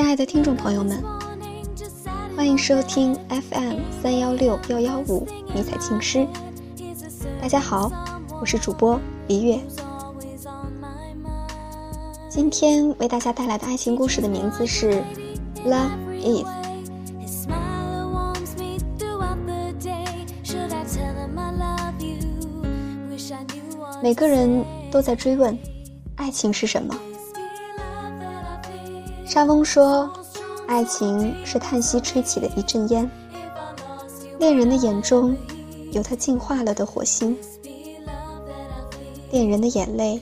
亲爱的听众朋友们，欢迎收听 FM 三幺六幺幺五迷彩情诗。大家好，我是主播李月。今天为大家带来的爱情故事的名字是《Love Is》。每个人都在追问，爱情是什么？沙翁说：“爱情是叹息吹起的一阵烟。恋人的眼中，有他进化了的火星；恋人的眼泪，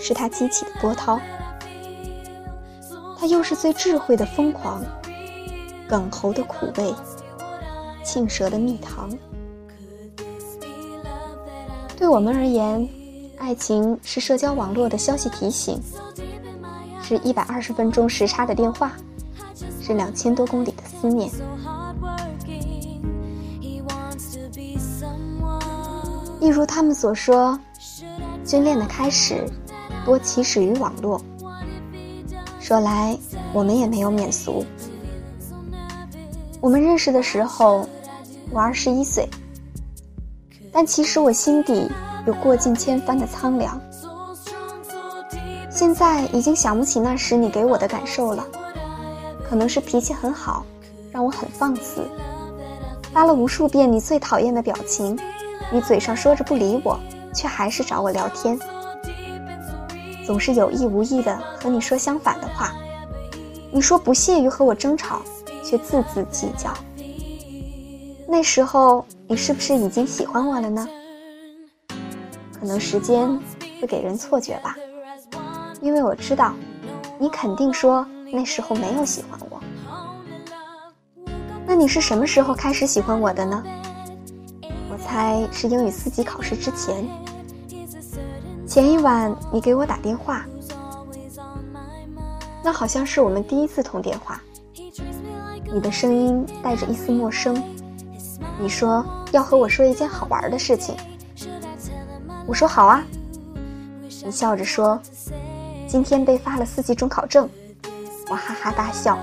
是他激起的波涛。他又是最智慧的疯狂，梗喉的苦味，庆舌的蜜糖。对我们而言，爱情是社交网络的消息提醒。”是一百二十分钟时差的电话，是两千多公里的思念。一如他们所说，军恋的开始多起始于网络。说来，我们也没有免俗。我们认识的时候，我二十一岁，但其实我心底有过尽千帆的苍凉。现在已经想不起那时你给我的感受了，可能是脾气很好，让我很放肆，发了无数遍你最讨厌的表情，你嘴上说着不理我，却还是找我聊天，总是有意无意的和你说相反的话，你说不屑于和我争吵，却字字计较。那时候你是不是已经喜欢我了呢？可能时间会给人错觉吧。因为我知道，你肯定说那时候没有喜欢我。那你是什么时候开始喜欢我的呢？我猜是英语四级考试之前。前一晚你给我打电话，那好像是我们第一次通电话。你的声音带着一丝陌生。你说要和我说一件好玩的事情。我说好啊。你笑着说。今天被发了四级准考证，我哈哈大笑。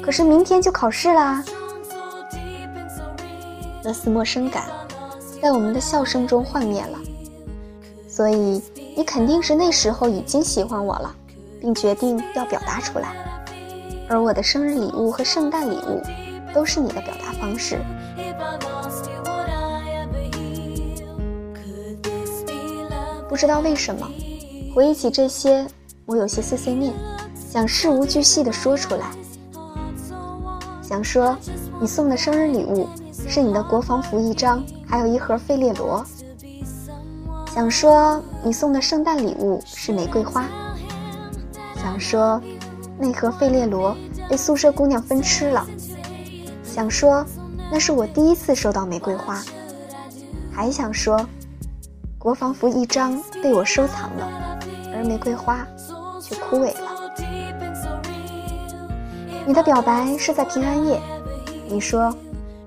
可是明天就考试啦。那丝陌生感，在我们的笑声中幻灭了。所以你肯定是那时候已经喜欢我了，并决定要表达出来。而我的生日礼物和圣诞礼物，都是你的表达方式。不知道为什么，回忆起这些。我有些碎碎念，想事无巨细的说出来。想说，你送的生日礼物是你的国防服一张，还有一盒费列罗。想说，你送的圣诞礼物是玫瑰花。想说，那盒费列罗被宿舍姑娘分吃了。想说，那是我第一次收到玫瑰花。还想说，国防服一张被我收藏了，而玫瑰花。却枯萎了。你的表白是在平安夜，你说，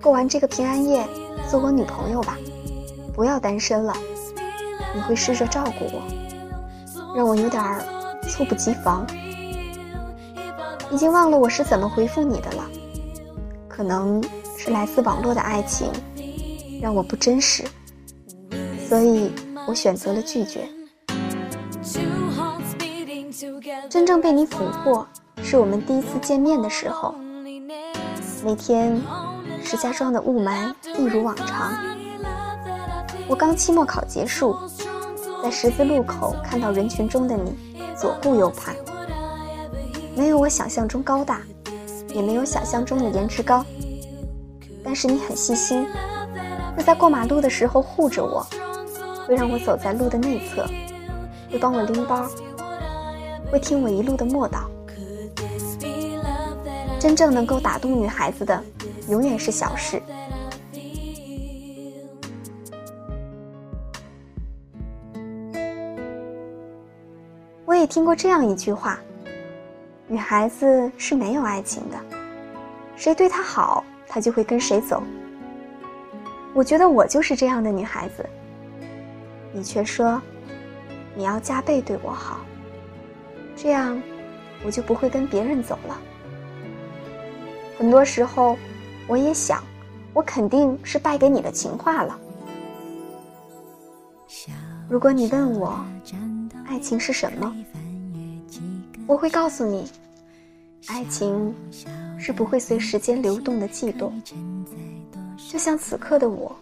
过完这个平安夜做我女朋友吧，不要单身了。你会试着照顾我，让我有点猝不及防。已经忘了我是怎么回复你的了，可能是来自网络的爱情让我不真实，所以我选择了拒绝。真正被你俘获，是我们第一次见面的时候。那天，石家庄的雾霾一如往常。我刚期末考结束，在十字路口看到人群中的你，左顾右盼。没有我想象中高大，也没有想象中的颜值高。但是你很细心，会在过马路的时候护着我，会让我走在路的内侧，会帮我拎包。会听我一路的默祷。真正能够打动女孩子的，永远是小事。我也听过这样一句话：女孩子是没有爱情的，谁对她好，她就会跟谁走。我觉得我就是这样的女孩子。你却说，你要加倍对我好。这样，我就不会跟别人走了。很多时候，我也想，我肯定是败给你的情话了。如果你问我，爱情是什么，我会告诉你，爱情是不会随时间流动的悸动。就像此刻的我，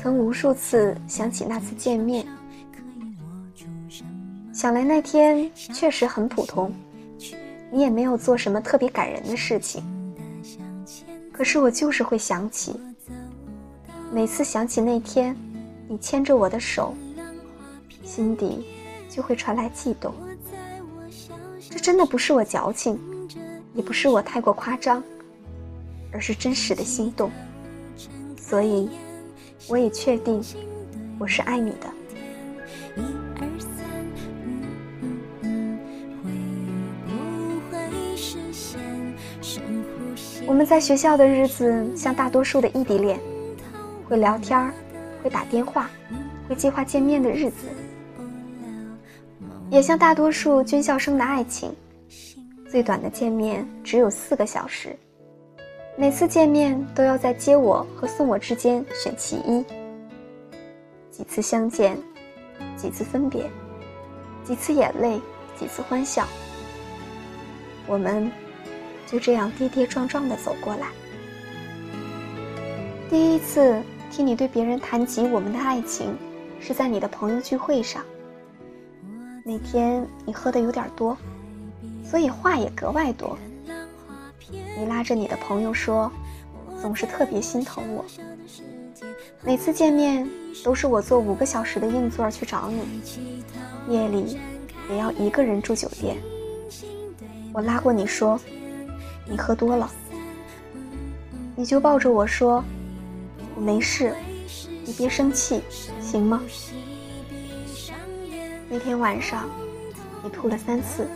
曾无数次想起那次见面，想来那天确实很普通，你也没有做什么特别感人的事情。可是我就是会想起，每次想起那天，你牵着我的手，心底就会传来悸动。这真的不是我矫情，也不是我太过夸张，而是真实的心动。所以，我也确定，我是爱你的。我们在学校的日子，像大多数的异地恋，会聊天儿，会打电话，会计划见面的日子，也像大多数军校生的爱情，最短的见面只有四个小时，每次见面都要在接我和送我之间选其一。几次相见，几次分别，几次眼泪，几次欢笑，我们。就这样跌跌撞撞的走过来。第一次听你对别人谈及我们的爱情，是在你的朋友聚会上。那天你喝的有点多，所以话也格外多。你拉着你的朋友说，总是特别心疼我。每次见面都是我坐五个小时的硬座去找你，夜里也要一个人住酒店。我拉过你说。你喝多了，你就抱着我说：“我没事，你别生气，行吗？”那天晚上，你吐了三次，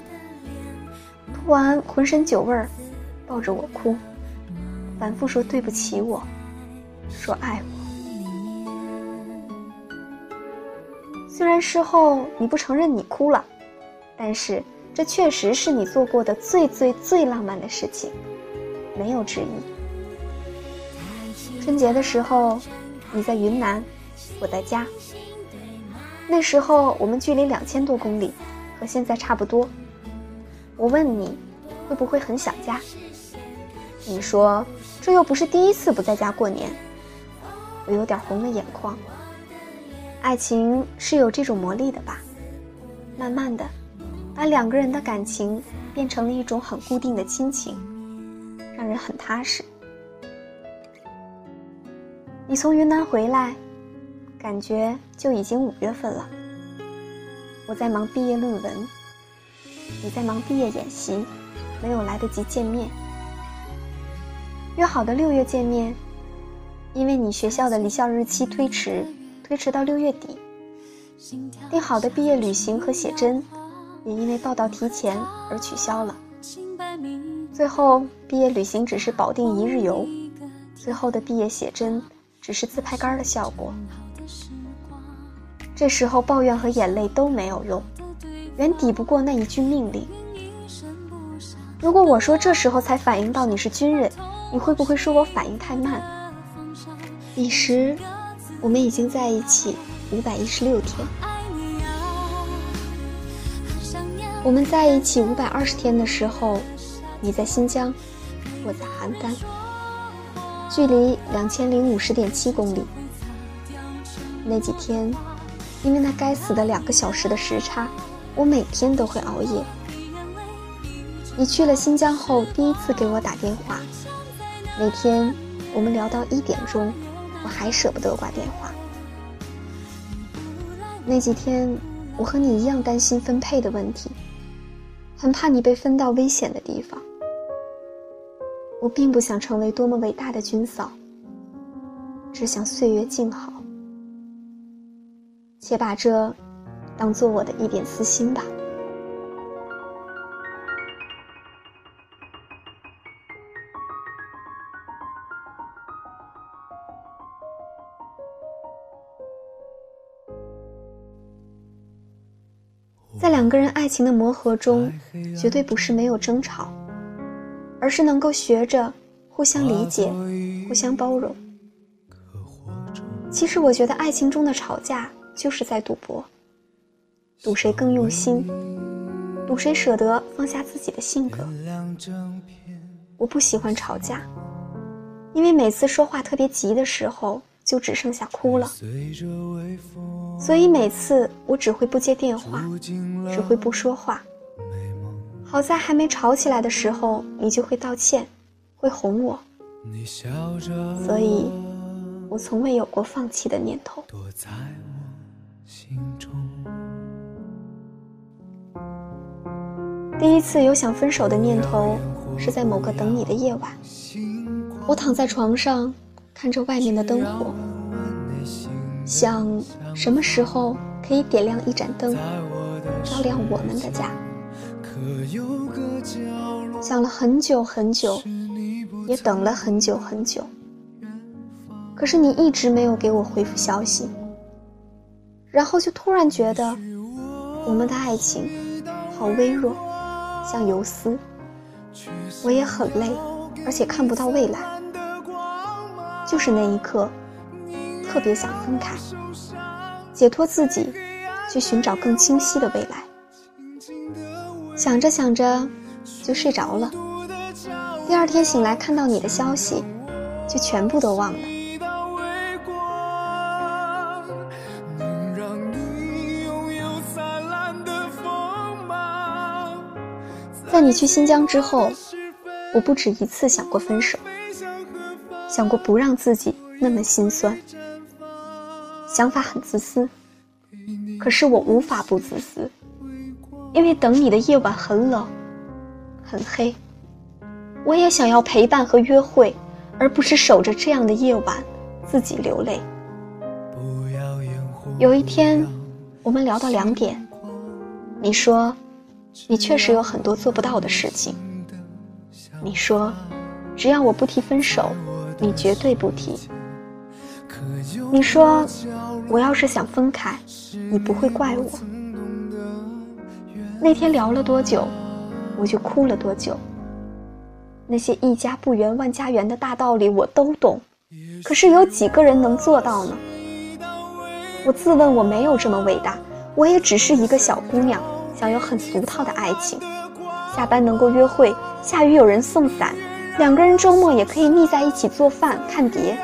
吐完浑身酒味儿，抱着我哭，反复说对不起我，说爱我。虽然事后你不承认你哭了，但是。这确实是你做过的最最最浪漫的事情，没有之一。春节的时候，你在云南，我在家。那时候我们距离两千多公里，和现在差不多。我问你，会不会很想家？你说这又不是第一次不在家过年。我有点红了眼眶。爱情是有这种魔力的吧？慢慢的。把两个人的感情变成了一种很固定的亲情，让人很踏实。你从云南回来，感觉就已经五月份了。我在忙毕业论文，你在忙毕业演习，没有来得及见面。约好的六月见面，因为你学校的离校日期推迟，推迟到六月底。定好的毕业旅行和写真。也因为报道提前而取消了。最后，毕业旅行只是保定一日游，最后的毕业写真只是自拍杆的效果。这时候抱怨和眼泪都没有用，远抵不过那一句命令。如果我说这时候才反应到你是军人，你会不会说我反应太慢？彼时，我们已经在一起五百一十六天。我们在一起五百二十天的时候，你在新疆，我在邯郸，距离两千零五十点七公里。那几天，因为那该死的两个小时的时差，我每天都会熬夜。你去了新疆后，第一次给我打电话，那天我们聊到一点钟，我还舍不得挂电话。那几天，我和你一样担心分配的问题。很怕你被分到危险的地方。我并不想成为多么伟大的军嫂，只想岁月静好。且把这当做我的一点私心吧。两个人爱情的磨合中，绝对不是没有争吵，而是能够学着互相理解、互相包容。其实我觉得爱情中的吵架就是在赌博，赌谁更用心，赌谁舍得放下自己的性格。我不喜欢吵架，因为每次说话特别急的时候，就只剩下哭了。所以每次我只会不接电话，只会不说话。好在还没吵起来的时候，你就会道歉，会哄我。所以，我从未有过放弃的念头。第一次有想分手的念头，是在某个等你的夜晚。我躺在床上，看着外面的灯火，想什么时候可以点亮一盏灯，照亮我们的家。想了很久很久，也等了很久很久。可是你一直没有给我回复消息，然后就突然觉得我们的爱情好微弱，像游丝。我也很累，而且看不到未来。就是那一刻，特别想分开，解脱自己，去寻找更清晰的未来。想着想着，就睡着了。第二天醒来看到你的消息，就全部都忘了。在你去新疆之后，我不止一次想过分手，想过不让自己那么心酸。想法很自私，可是我无法不自私。因为等你的夜晚很冷，很黑，我也想要陪伴和约会，而不是守着这样的夜晚自己流泪。有一天，我们聊到两点，你说，你确实有很多做不到的事情。你说，只要我不提分手，你绝对不提。你说，我要是想分开，你不会怪我。那天聊了多久，我就哭了多久。那些一家不圆万家圆的大道理我都懂，可是有几个人能做到呢？我自问我没有这么伟大，我也只是一个小姑娘，想要很俗套的爱情，下班能够约会，下雨有人送伞，两个人周末也可以腻在一起做饭看碟。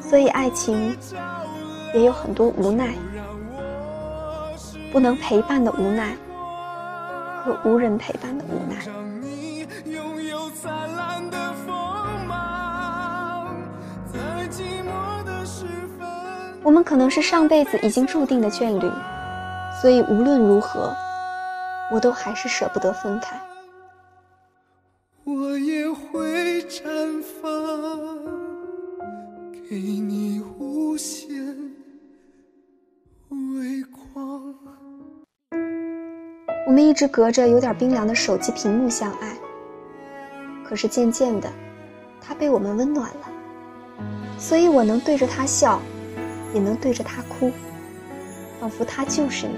所以爱情。也有很多无奈，不能陪伴的无奈，和无人陪伴的无奈。我们可能是上辈子已经注定的眷侣，所以无论如何，我都还是舍不得分开。我也会绽放，给你无限微光。我们一直隔着有点冰凉的手机屏幕相爱，可是渐渐的，他被我们温暖了，所以我能对着他笑，也能对着他哭，仿佛他就是你。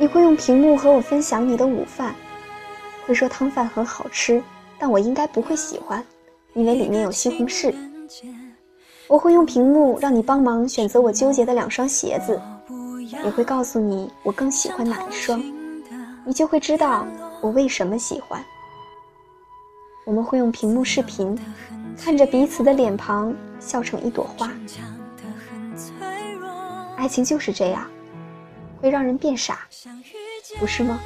你会用屏幕和我分享你的午饭，会说汤饭很好吃，但我应该不会喜欢，因为里面有西红柿。我会用屏幕让你帮忙选择我纠结的两双鞋子。也会告诉你我更喜欢哪一双，你就会知道我为什么喜欢。我们会用屏幕视频，看着彼此的脸庞笑成一朵花。爱情就是这样，会让人变傻，不是吗？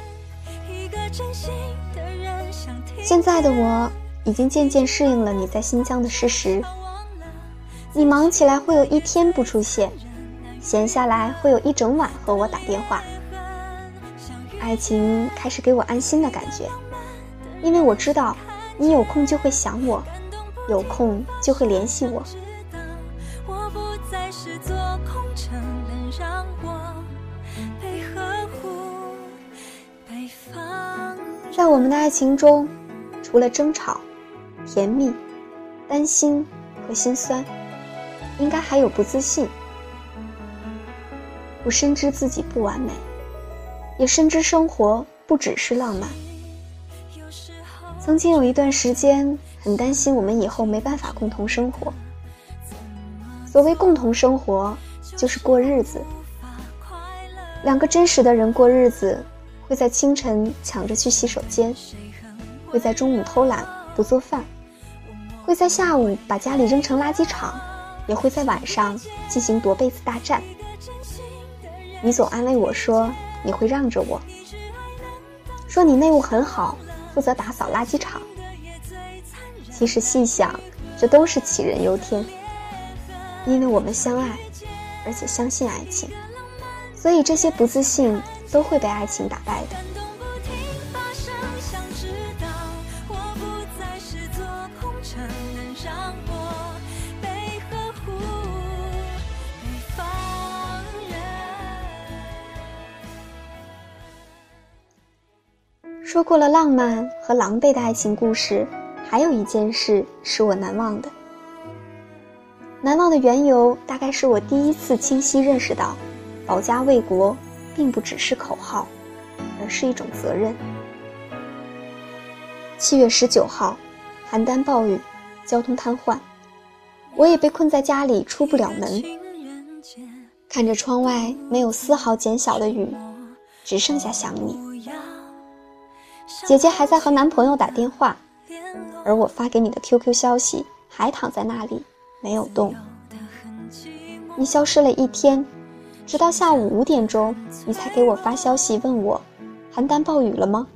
现在的我已经渐渐适应了你在新疆的事实。你忙起来会有一天不出现。闲下来会有一整晚和我打电话，爱情开始给我安心的感觉，因为我知道你有空就会想我，有空就会联系我。在我们的爱情中，除了争吵、甜蜜、担心和心酸，应该还有不自信。我深知自己不完美，也深知生活不只是浪漫。曾经有一段时间，很担心我们以后没办法共同生活。所谓共同生活，就是过日子。两个真实的人过日子，会在清晨抢着去洗手间，会在中午偷懒不做饭，会在下午把家里扔成垃圾场，也会在晚上进行夺被子大战。你总安慰我说你会让着我，说你内务很好。负责打扫垃圾场。其实细想，这都是杞人忧天。因为我们相爱，而且相信爱情，所以这些不自信都会被爱情打败的。说过了浪漫和狼狈的爱情故事，还有一件事是我难忘的。难忘的缘由，大概是我第一次清晰认识到，保家卫国并不只是口号，而是一种责任。七月十九号，邯郸暴雨，交通瘫痪，我也被困在家里出不了门。看着窗外没有丝毫减小的雨，只剩下想你。姐姐还在和男朋友打电话，而我发给你的 QQ 消息还躺在那里没有动。你消失了一天，直到下午五点钟，你才给我发消息问我：“邯郸暴雨了吗？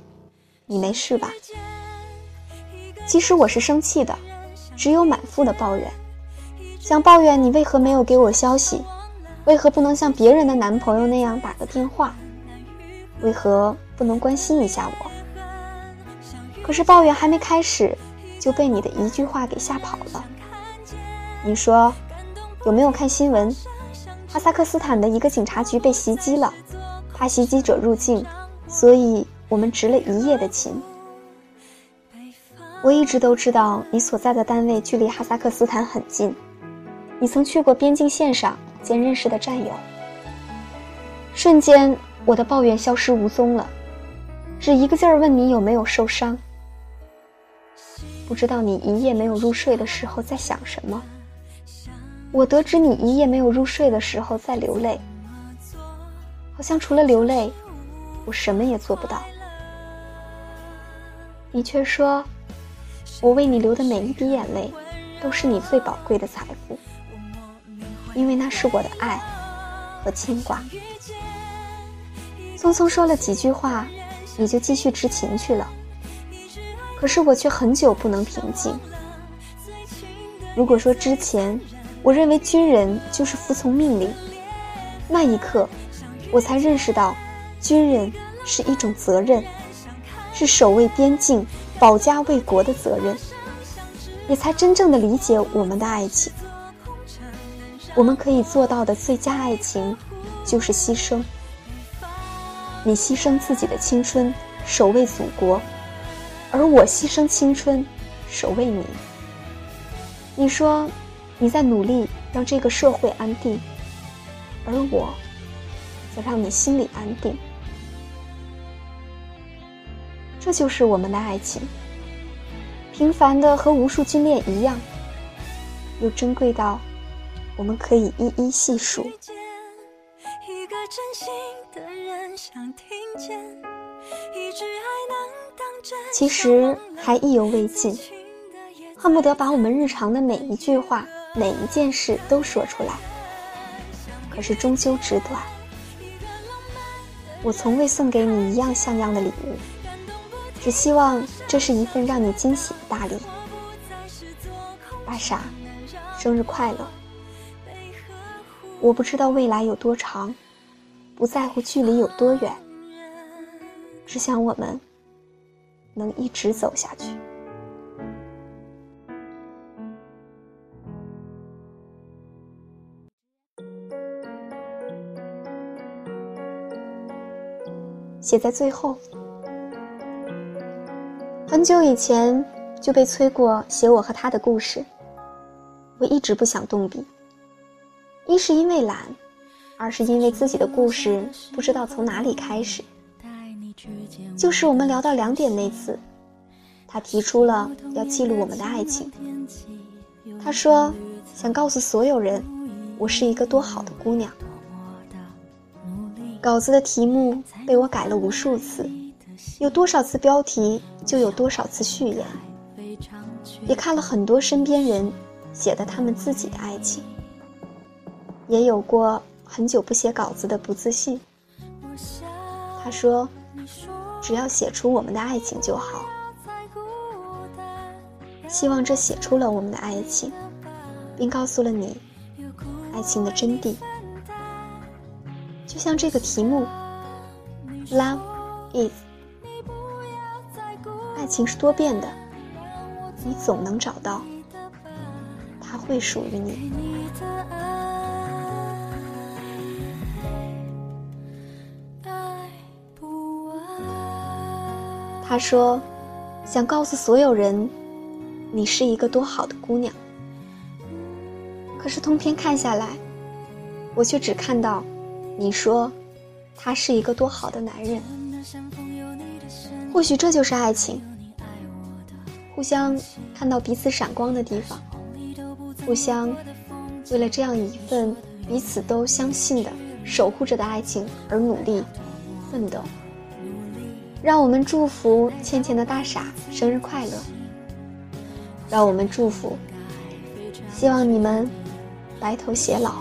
你没事吧？”其实我是生气的，只有满腹的抱怨，想抱怨你为何没有给我消息，为何不能像别人的男朋友那样打个电话，为何不能关心一下我？可是抱怨还没开始，就被你的一句话给吓跑了。你说，有没有看新闻？哈萨克斯坦的一个警察局被袭击了，怕袭击者入境，所以我们值了一夜的勤。我一直都知道你所在的单位距离哈萨克斯坦很近，你曾去过边境线上见认识的战友。瞬间，我的抱怨消失无踪了，只一个劲儿问你有没有受伤。不知道你一夜没有入睡的时候在想什么。我得知你一夜没有入睡的时候在流泪，好像除了流泪，我什么也做不到。你却说，我为你流的每一滴眼泪，都是你最宝贵的财富，因为那是我的爱和牵挂。匆匆说了几句话，你就继续执勤去了。可是我却很久不能平静。如果说之前我认为军人就是服从命令，那一刻我才认识到，军人是一种责任，是守卫边境、保家卫国的责任，也才真正的理解我们的爱情。我们可以做到的最佳爱情，就是牺牲。你牺牲自己的青春，守卫祖国。而我牺牲青春，守卫你。你说你在努力让这个社会安定，而我则让你心里安定。这就是我们的爱情，平凡的和无数军恋一样，又珍贵到我们可以一一细数。一个真心的人想听见，一句爱能。其实还意犹未尽，恨不得把我们日常的每一句话、每一件事都说出来。可是终究只短。我从未送给你一样像样的礼物，只希望这是一份让你惊喜的大礼。大傻，生日快乐！我不知道未来有多长，不在乎距离有多远，只想我们。能一直走下去。写在最后。很久以前就被催过写我和他的故事，我一直不想动笔。一是因为懒，二是因为自己的故事不知道从哪里开始，就是我们聊到两点那次，他提出了要记录我们的爱情。他说想告诉所有人，我是一个多好的姑娘。稿子的题目被我改了无数次，有多少次标题就有多少次序言，也看了很多身边人写的他们自己的爱情，也有过很久不写稿子的不自信。他说：“只要写出我们的爱情就好。”希望这写出了我们的爱情，并告诉了你爱情的真谛。就像这个题目，Love is，爱情是多变的，你总能找到，它会属于你。他说，想告诉所有人，你是一个多好的姑娘。可是通篇看下来，我却只看到。你说，他是一个多好的男人。或许这就是爱情，互相看到彼此闪光的地方，互相为了这样一份彼此都相信的守护着的爱情而努力奋斗。让我们祝福倩倩的大傻生日快乐。让我们祝福，希望你们白头偕老。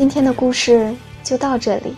今天的故事就到这里，